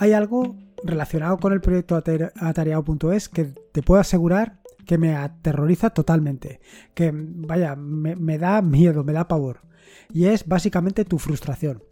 hay algo relacionado con el proyecto atareado.es que te puedo asegurar que me aterroriza totalmente, que vaya, me, da miedo, me da pavor. Y es básicamente tu frustración.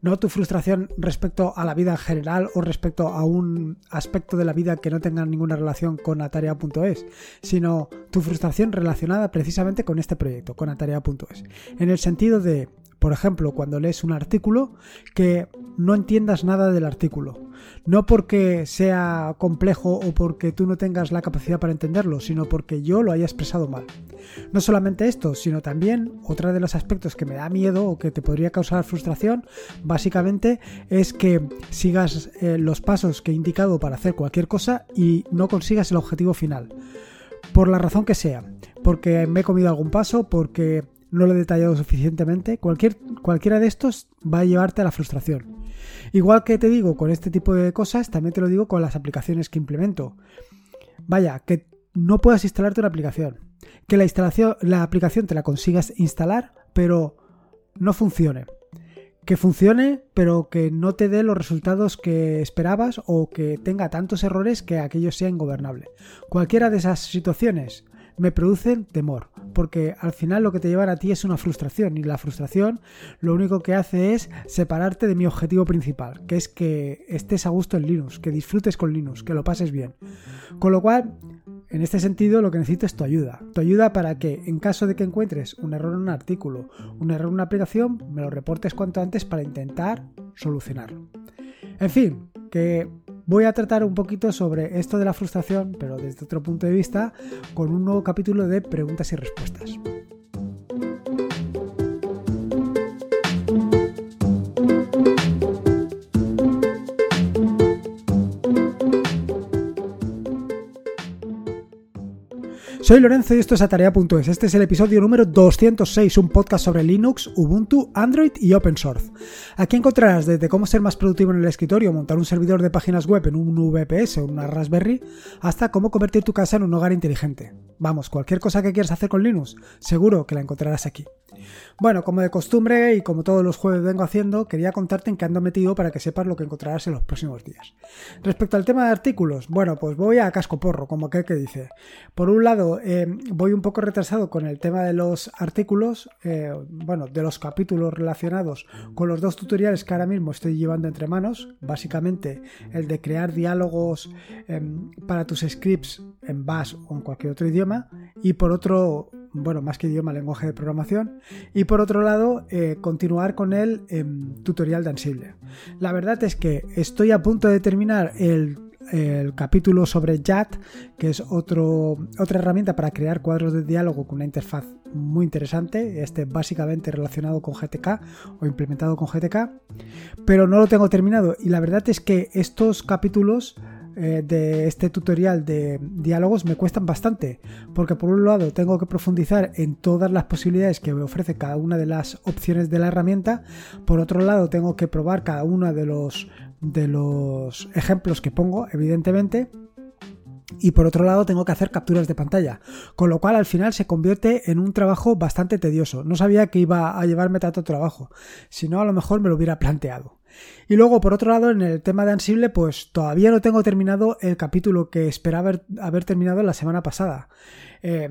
No tu frustración respecto a la vida en general o respecto a un aspecto de la vida que no tenga ninguna relación con Atarea.es, sino tu frustración relacionada precisamente con este proyecto, con Atarea.es. En el sentido de, por ejemplo, cuando lees un artículo que no entiendas nada del artículo. No porque sea complejo o porque tú no tengas la capacidad para entenderlo, sino porque yo lo haya expresado mal. No solamente esto, sino también otro de los aspectos que me da miedo o que te podría causar frustración, básicamente es que sigas eh, los pasos que he indicado para hacer cualquier cosa y no consigas el objetivo final. Por la razón que sea, porque me he comido algún paso, porque no lo he detallado suficientemente, cualquier, cualquiera de estos va a llevarte a la frustración. Igual que te digo con este tipo de cosas, también te lo digo con las aplicaciones que implemento. Vaya, que no puedas instalarte una aplicación, que la instalación, la aplicación te la consigas instalar, pero no funcione. Que funcione, pero que no te dé los resultados que esperabas o que tenga tantos errores que aquello sea ingobernable. Cualquiera de esas situaciones me producen temor, porque al final lo que te llevan a ti es una frustración y la frustración lo único que hace es separarte de mi objetivo principal, que es que estés a gusto en Linux, que disfrutes con Linux, que lo pases bien. Con lo cual, en este sentido lo que necesito es tu ayuda, tu ayuda para que en caso de que encuentres un error en un artículo, un error en una aplicación, me lo reportes cuanto antes para intentar solucionarlo. En fin, que voy a tratar un poquito sobre esto de la frustración, pero desde otro punto de vista, con un nuevo capítulo de preguntas y respuestas. Soy Lorenzo y esto es Atarea.es. Este es el episodio número 206, un podcast sobre Linux, Ubuntu, Android y Open Source. Aquí encontrarás desde cómo ser más productivo en el escritorio, montar un servidor de páginas web en un VPS o una Raspberry, hasta cómo convertir tu casa en un hogar inteligente. Vamos, cualquier cosa que quieras hacer con Linux, seguro que la encontrarás aquí. Bueno, como de costumbre y como todos los jueves vengo haciendo, quería contarte en qué ando metido para que sepas lo que encontrarás en los próximos días. Respecto al tema de artículos, bueno, pues voy a casco porro, como aquel que dice. Por un lado, eh, voy un poco retrasado con el tema de los artículos, eh, bueno, de los capítulos relacionados con los dos tutoriales que ahora mismo estoy llevando entre manos, básicamente el de crear diálogos em, para tus scripts en Bash o en cualquier otro idioma, y por otro, bueno, más que idioma, lenguaje de programación, y por otro lado, eh, continuar con el tutorial de Ansible. La verdad es que estoy a punto de terminar el, capítulo sobre JAT, que es otro, otra herramienta para crear cuadros de diálogo con una interfaz muy interesante, este básicamente relacionado con GTK o implementado con GTK, pero no lo tengo terminado. Y la verdad es que estos capítulos eh, de este tutorial de diálogos me cuestan bastante, porque por un lado tengo que profundizar en todas las posibilidades que me ofrece cada una de las opciones de la herramienta, por otro lado tengo que probar cada uno de los, de los ejemplos que pongo, evidentemente, y por otro lado tengo que hacer capturas de pantalla, con lo cual al final se convierte en un trabajo bastante tedioso. No sabía que iba a llevarme tanto trabajo, si no a lo mejor me lo hubiera planteado. Y luego, por otro lado, en el tema de Ansible, pues todavía no tengo terminado el capítulo que esperaba haber, terminado la semana pasada. Eh,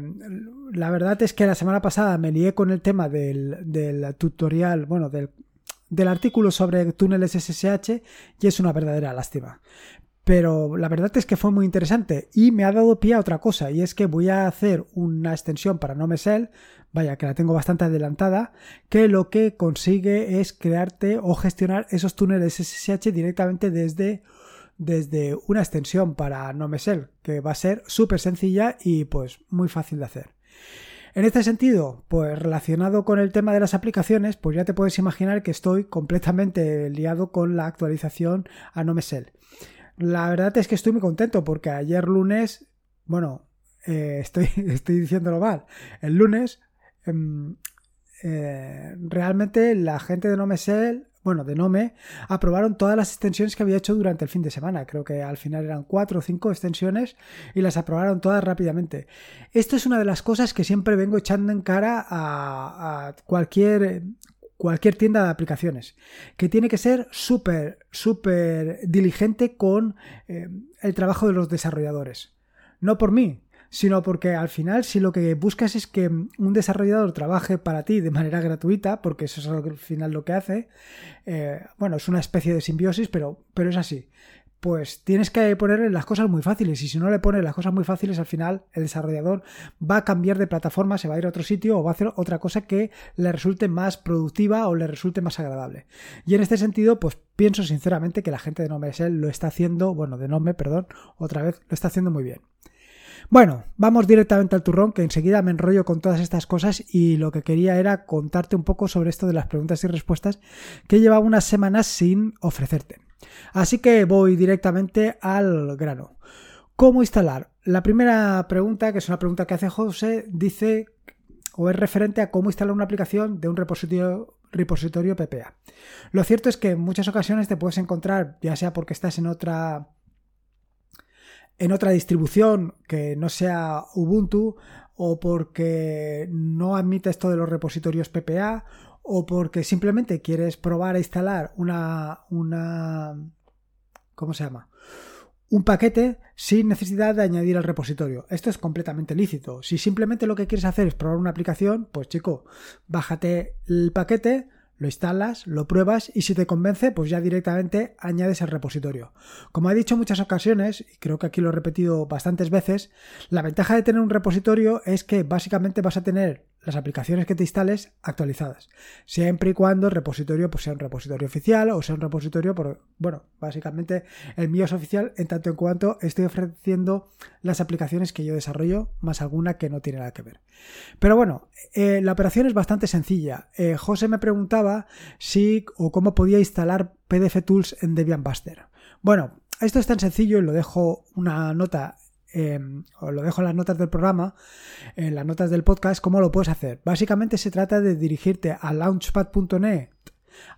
la verdad es que la semana pasada me lié con el tema del, tutorial, bueno, del, del artículo sobre túneles SSH y es una verdadera lástima. Pero la verdad es que fue muy interesante y me ha dado pie a otra cosa y es que voy a hacer una extensión para NoMesel, vaya que la tengo bastante adelantada, que lo que consigue es crearte o gestionar esos túneles SSH directamente desde, desde una extensión para NoMesel, que va a ser súper sencilla y pues muy fácil de hacer. En este sentido, pues relacionado con el tema de las aplicaciones, pues ya te puedes imaginar que estoy completamente liado con la actualización a NoMesel. La verdad es que estoy muy contento porque ayer lunes, bueno, eh, estoy, estoy diciéndolo mal, el lunes em, eh, realmente la gente de Nomesel, bueno, de Nome, aprobaron todas las extensiones que había hecho durante el fin de semana. Creo que al final eran cuatro o cinco extensiones y las aprobaron todas rápidamente. Esto es una de las cosas que siempre vengo echando en cara a, a cualquier cualquier tienda de aplicaciones, que tiene que ser súper, súper diligente con eh, el trabajo de los desarrolladores. No por mí, sino porque al final si lo que buscas es que un desarrollador trabaje para ti de manera gratuita, porque eso es al final lo que hace, eh, bueno, es una especie de simbiosis, pero, pero es así pues tienes que ponerle las cosas muy fáciles y si no le pones las cosas muy fáciles al final el desarrollador va a cambiar de plataforma, se va a ir a otro sitio o va a hacer otra cosa que le resulte más productiva o le resulte más agradable. Y en este sentido pues pienso sinceramente que la gente de NomeSL lo está haciendo, bueno, de Nome, perdón, otra vez lo está haciendo muy bien. Bueno, vamos directamente al turrón, que enseguida me enrollo con todas estas cosas y lo que quería era contarte un poco sobre esto de las preguntas y respuestas que llevaba unas semanas sin ofrecerte. Así que voy directamente al grano. ¿Cómo instalar? La primera pregunta, que es una pregunta que hace José, dice o es referente a cómo instalar una aplicación de un repositorio, repositorio PPA. Lo cierto es que en muchas ocasiones te puedes encontrar, ya sea porque estás en otra en otra distribución que no sea Ubuntu o porque no admite esto de los repositorios PPA o porque simplemente quieres probar a instalar una, una ¿cómo se llama? Un paquete sin necesidad de añadir al repositorio. Esto es completamente lícito. Si simplemente lo que quieres hacer es probar una aplicación, pues chico, bájate el paquete, lo instalas, lo pruebas y si te convence, pues ya directamente añades el repositorio. Como he dicho en muchas ocasiones, y creo que aquí lo he repetido bastantes veces, la ventaja de tener un repositorio es que básicamente vas a tener las aplicaciones que te instales actualizadas. Siempre y cuando el repositorio pues, sea un repositorio oficial o sea un repositorio, por, bueno, básicamente el mío es oficial en tanto en cuanto estoy ofreciendo las aplicaciones que yo desarrollo, más alguna que no tiene nada que ver. Pero bueno, eh, la operación es bastante sencilla. Eh, José me preguntaba si o cómo podía instalar PDF Tools en Debian Buster. Bueno, esto es tan sencillo y lo dejo una nota Em, os lo dejo en las notas del programa, en las notas del podcast, cómo lo puedes hacer. Básicamente se trata de dirigirte a launchpad.net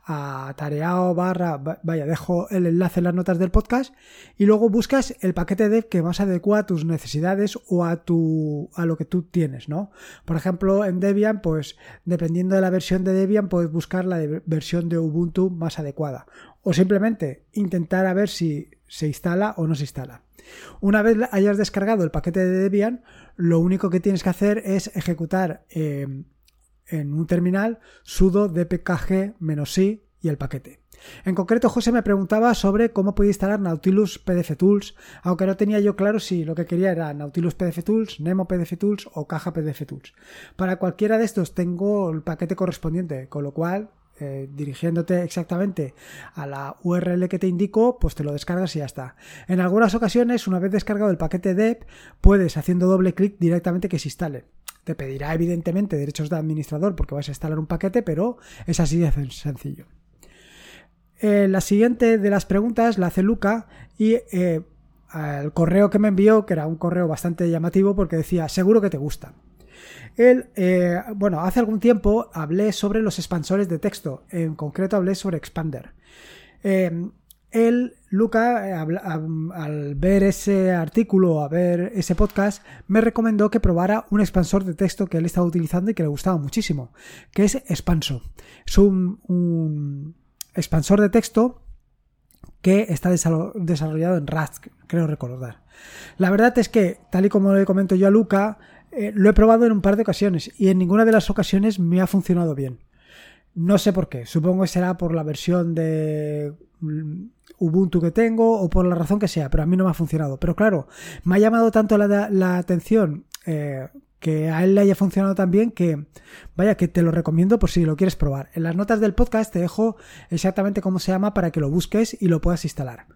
a tareao barra, vaya, dejo el enlace en las notas del podcast y luego buscas el paquete dev que más adecua a tus necesidades o a tu a lo que tú tienes, ¿no? Por ejemplo, en Debian, pues dependiendo de la versión de Debian, puedes buscar la versión de Ubuntu más adecuada o simplemente intentar a ver si se instala o no se instala. Una vez hayas descargado el paquete de Debian, lo único que tienes que hacer es ejecutar eh, en un terminal sudo dpkg-i y el paquete. En concreto, José me preguntaba sobre cómo podía instalar Nautilus PDF Tools, aunque no tenía yo claro si lo que quería era Nautilus PDF Tools, Nemo PDF Tools o Caja PDF Tools. Para cualquiera de estos tengo el paquete correspondiente, con lo cual eh, dirigiéndote exactamente a la URL que te indico, pues te lo descargas y ya está. En algunas ocasiones, una vez descargado el paquete DEP, puedes haciendo doble clic directamente que se instale. Te pedirá evidentemente derechos de administrador porque vas a instalar un paquete, pero es así de sencillo. Eh, la siguiente de las preguntas la hace Luca y eh, el correo que me envió, que era un correo bastante llamativo porque decía, seguro que te gusta. Él, eh, bueno, hace algún tiempo hablé sobre los expansores de texto, en concreto hablé sobre Expander. Eh, él, Luca, eh, al ver ese artículo, a ver ese podcast, me recomendó que probara un expansor de texto que él estaba utilizando y que le gustaba muchísimo, que es Expanso. Es un, expansor de texto que está desarrollado en Rust, creo recordar. La verdad es que, tal y como le comento yo a Luca, eh, lo he probado en un par de ocasiones y en ninguna de las ocasiones me ha funcionado bien. No sé por qué. Supongo que será por la versión de mm, Ubuntu que tengo o por la razón que sea, pero a mí no me ha funcionado. Pero claro, me ha llamado tanto la, atención eh, que a él le haya funcionado tan bien que, vaya, que te lo recomiendo por si lo quieres probar. En las notas del podcast te dejo exactamente cómo se llama para que lo busques y lo puedas instalar.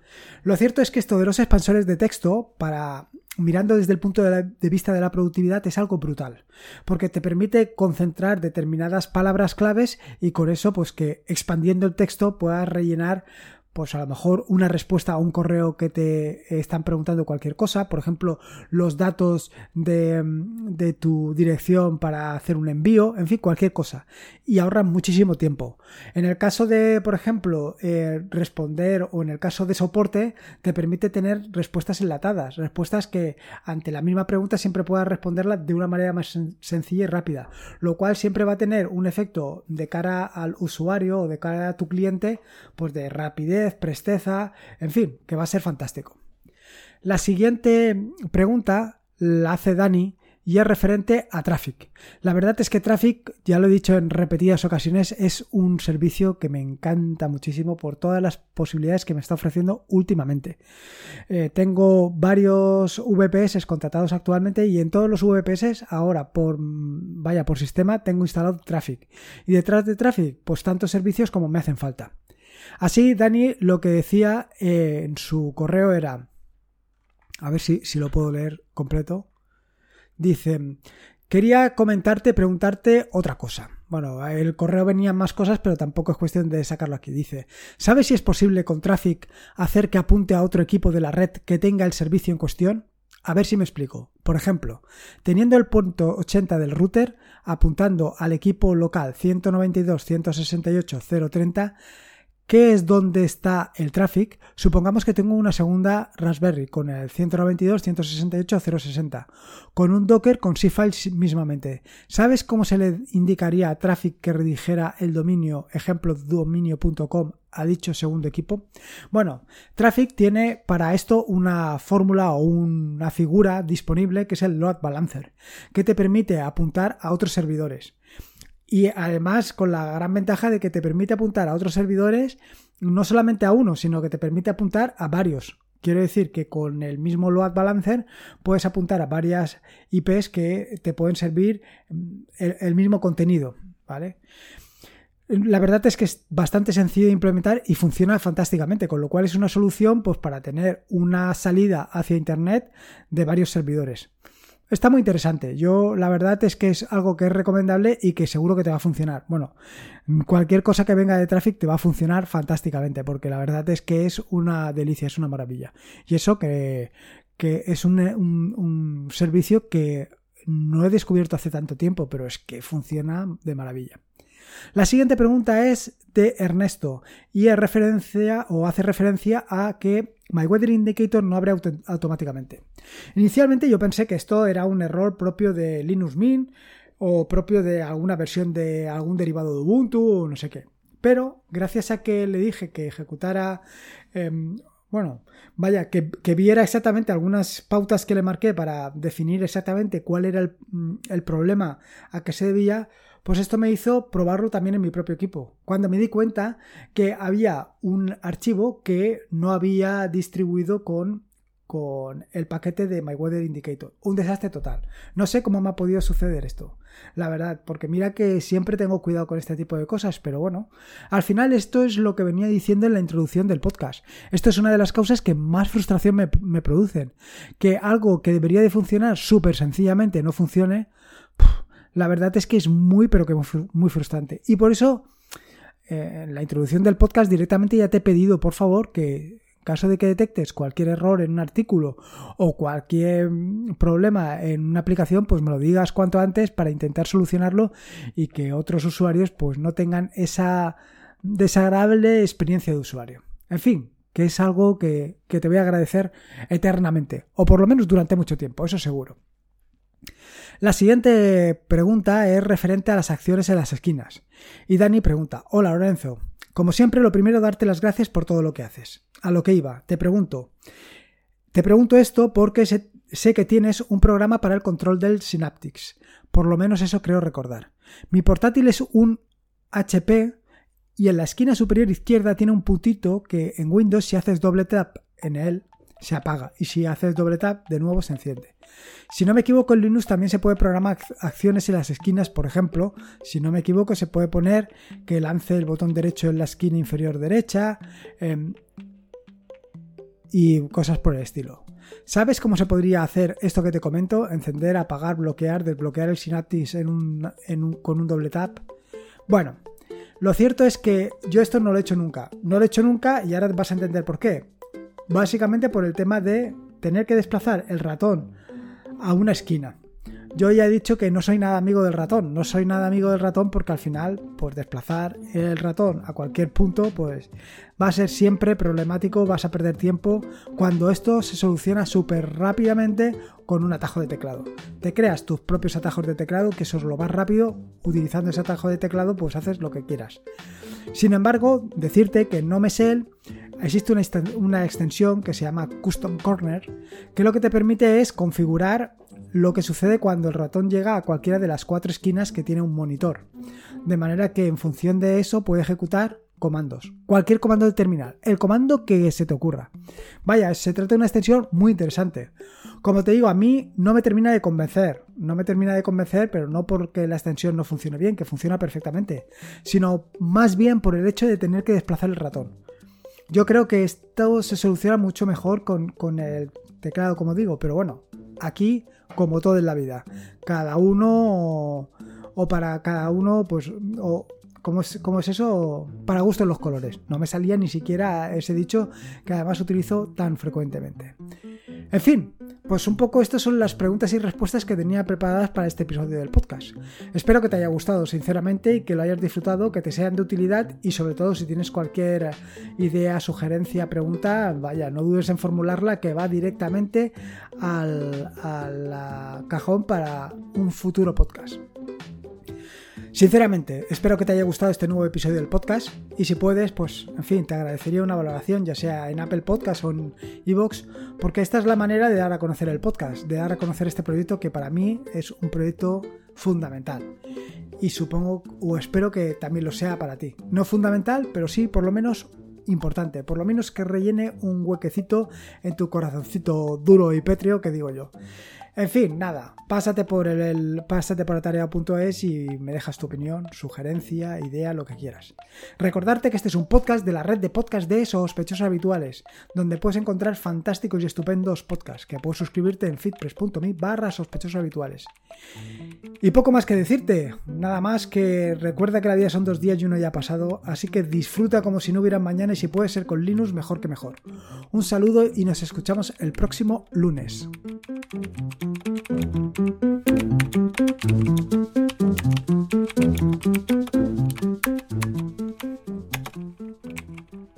Lo cierto es que esto de los expansores de texto para mirando desde el punto de, vista de la productividad es algo brutal, porque te permite concentrar determinadas palabras claves y con eso pues que expandiendo el texto puedas rellenar pues a lo mejor una respuesta a un correo que te están preguntando cualquier cosa, por ejemplo, los datos de, de, tu dirección para hacer un envío, en fin, cualquier cosa. Y ahorran muchísimo tiempo. En el caso de, por ejemplo, eh, responder o en el caso de soporte, te permite tener respuestas enlatadas, respuestas que ante la misma pregunta siempre puedas responderla de una manera más sencilla y rápida, lo cual siempre va a tener un efecto de cara al usuario o de cara a tu cliente, pues de rapidez presteza, en fin, que va a ser fantástico. La siguiente pregunta la hace Dani y es referente a Traffic. La verdad es que Traffic, ya lo he dicho en repetidas ocasiones, es un servicio que me encanta muchísimo por todas las posibilidades que me está ofreciendo últimamente. Eh, tengo varios VPS contratados actualmente y en todos los VPS ahora por vaya por sistema tengo instalado Traffic y detrás de Traffic pues tantos servicios como me hacen falta. Así, Dani lo que decía eh, en su correo era, a ver si, si lo puedo leer completo, dice, quería comentarte, preguntarte otra cosa. Bueno, el correo venía más cosas, pero tampoco es cuestión de sacarlo aquí. Dice, ¿sabes si es posible con Traffic hacer que apunte a otro equipo de la red que tenga el servicio en cuestión? A ver si me explico. Por ejemplo, teniendo el punto 80 del router apuntando al equipo local 192.168.030, ¿Qué es donde está el traffic? Supongamos que tengo una segunda Raspberry con el 192.168.060, con un Docker con cfiles mismamente. ¿Sabes cómo se le indicaría a traffic que redijera el dominio ejemplo dominio.com a dicho segundo equipo? Bueno, Traffic tiene para esto una fórmula o una figura disponible que es el load balancer, que te permite apuntar a otros servidores y además con la gran ventaja de que te permite apuntar a otros servidores, no solamente a uno, sino que te permite apuntar a varios. Quiero decir que con el mismo load balancer puedes apuntar a varias IPs que te pueden servir mm, el, mismo contenido, ¿vale? La verdad es que es bastante sencillo de implementar y funciona fantásticamente, con lo cual es una solución pues, para tener una salida hacia Internet de varios servidores. Está muy interesante. Yo la verdad es que es algo que es recomendable y que seguro que te va a funcionar. Bueno, cualquier cosa que venga de Traffic te va a funcionar fantásticamente porque la verdad es que es una delicia, es una maravilla. Y eso que, es un, un servicio que no he descubierto hace tanto tiempo, pero es que funciona de maravilla. La siguiente pregunta es de Ernesto y es referencia o hace referencia a que My Weather Indicator no abre automáticamente. Inicialmente yo pensé que esto era un error propio de Linux Mint o propio de alguna versión de algún derivado de Ubuntu o no sé qué. Pero gracias a que le dije que ejecutara, em, bueno, vaya, que, viera exactamente algunas pautas que le marqué para definir exactamente cuál era el, mm, el problema a que se debía, pues esto me hizo probarlo también en mi propio equipo. Cuando me di cuenta que había un archivo que no había distribuido con con el paquete de My Indicator. Un desastre total. No sé cómo me ha podido suceder esto, la verdad, porque mira que siempre tengo cuidado con este tipo de cosas, pero bueno, al final esto es lo que venía diciendo en la introducción del podcast. Esto es una de las causas que más frustración me, producen. Que algo que debería de funcionar súper sencillamente no funcione, la verdad es que es muy, pero que muy frustrante. Y por eso, eh, en la introducción del podcast directamente ya te he pedido, por favor, que en caso de que detectes cualquier error en un artículo o cualquier problema en una aplicación, pues me lo digas cuanto antes para intentar solucionarlo y que otros usuarios pues no tengan esa desagradable experiencia de usuario. En fin, que es algo que, que te voy a agradecer eternamente, o por lo menos durante mucho tiempo, eso seguro. La siguiente pregunta es referente a las acciones en las esquinas. Y Dani pregunta, hola Lorenzo, como siempre lo primero darte las gracias por todo lo que haces. A lo que iba, te pregunto, te pregunto esto porque sé, que tienes un programa para el control del Synaptics, por lo menos eso creo recordar. Mi portátil es un HP y en la esquina superior izquierda tiene un puntito que en Windows si haces doble tap en él se apaga y si haces doble tap de nuevo se enciende. Si no me equivoco en Linux también se puede programar acciones en las esquinas, por ejemplo, si no me equivoco se puede poner que lance el botón derecho en la esquina inferior derecha em, y cosas por el estilo. ¿Sabes cómo se podría hacer esto que te comento? Encender, apagar, bloquear, desbloquear el Synaptics con un doble tap. Bueno, Lo cierto es que yo esto no lo he hecho nunca. No lo he hecho nunca y ahora vas a entender por qué. Básicamente por el tema de tener que desplazar el ratón a una esquina. Yo ya he dicho que no soy nada amigo del ratón, no soy nada amigo del ratón porque al final, pues desplazar el ratón a cualquier punto, pues va a ser siempre problemático, vas a perder tiempo cuando esto se soluciona súper rápidamente con un atajo de teclado. Te creas tus propios atajos de teclado, que eso es lo más rápido, utilizando ese atajo de teclado, pues haces lo que quieras. Sin embargo, decirte que no me sé existe una, extensión que se llama Custom Corner, que lo que te permite es configurar lo que sucede cuando el ratón llega a cualquiera de las cuatro esquinas que tiene un monitor. De manera que en función de eso puede ejecutar comandos. Cualquier comando de terminal. El comando que se te ocurra. Vaya, se trata de una extensión muy interesante. Como te digo, a mí no me termina de convencer. No me termina de convencer, pero no porque la extensión no funcione bien, que funciona perfectamente, sino más bien por el hecho de tener que desplazar el ratón. Yo creo que esto se soluciona mucho mejor con, el teclado, como digo, pero bueno, aquí, como todo en la vida, cada uno o, para cada uno, pues, o, ¿cómo es, ¿cómo es, eso? Para gusto en los colores. No me salía ni siquiera ese dicho que además utilizo tan frecuentemente. En fin, pues un poco estas son las preguntas y respuestas que tenía preparadas para este episodio del podcast. Espero que te haya gustado sinceramente y que lo hayas disfrutado, que te sean de utilidad y sobre todo si tienes cualquier idea, sugerencia, pregunta, vaya, no dudes en formularla que va directamente al cajón para un futuro podcast. Sinceramente, espero que te haya gustado este nuevo episodio del podcast y si puedes, pues, en fin, te agradecería una valoración, ya sea en Apple Podcast o en Evox, porque esta es la manera de dar a conocer el podcast, de dar a conocer este proyecto que para mí es un proyecto fundamental. Y supongo o espero que también lo sea para ti. No fundamental, pero sí por lo menos importante, por lo menos que rellene un huequecito en tu corazoncito duro y pétreo que digo yo. En fin, nada, pásate por el, pásate por tarea.es y me dejas tu opinión, sugerencia, idea, lo que quieras. Recordarte que este es un podcast de la red de podcast de sospechosos habituales, donde puedes encontrar fantásticos y estupendos podcasts, que puedes suscribirte en fitpress.me barra sospechosos habituales. Y poco más que decirte, nada más que recuerda que la vida son dos días y uno ya ha pasado, así que disfruta como si no hubiera mañana y si puede ser con Linux mejor que mejor. Un saludo y nos escuchamos el próximo lunes. Thank you.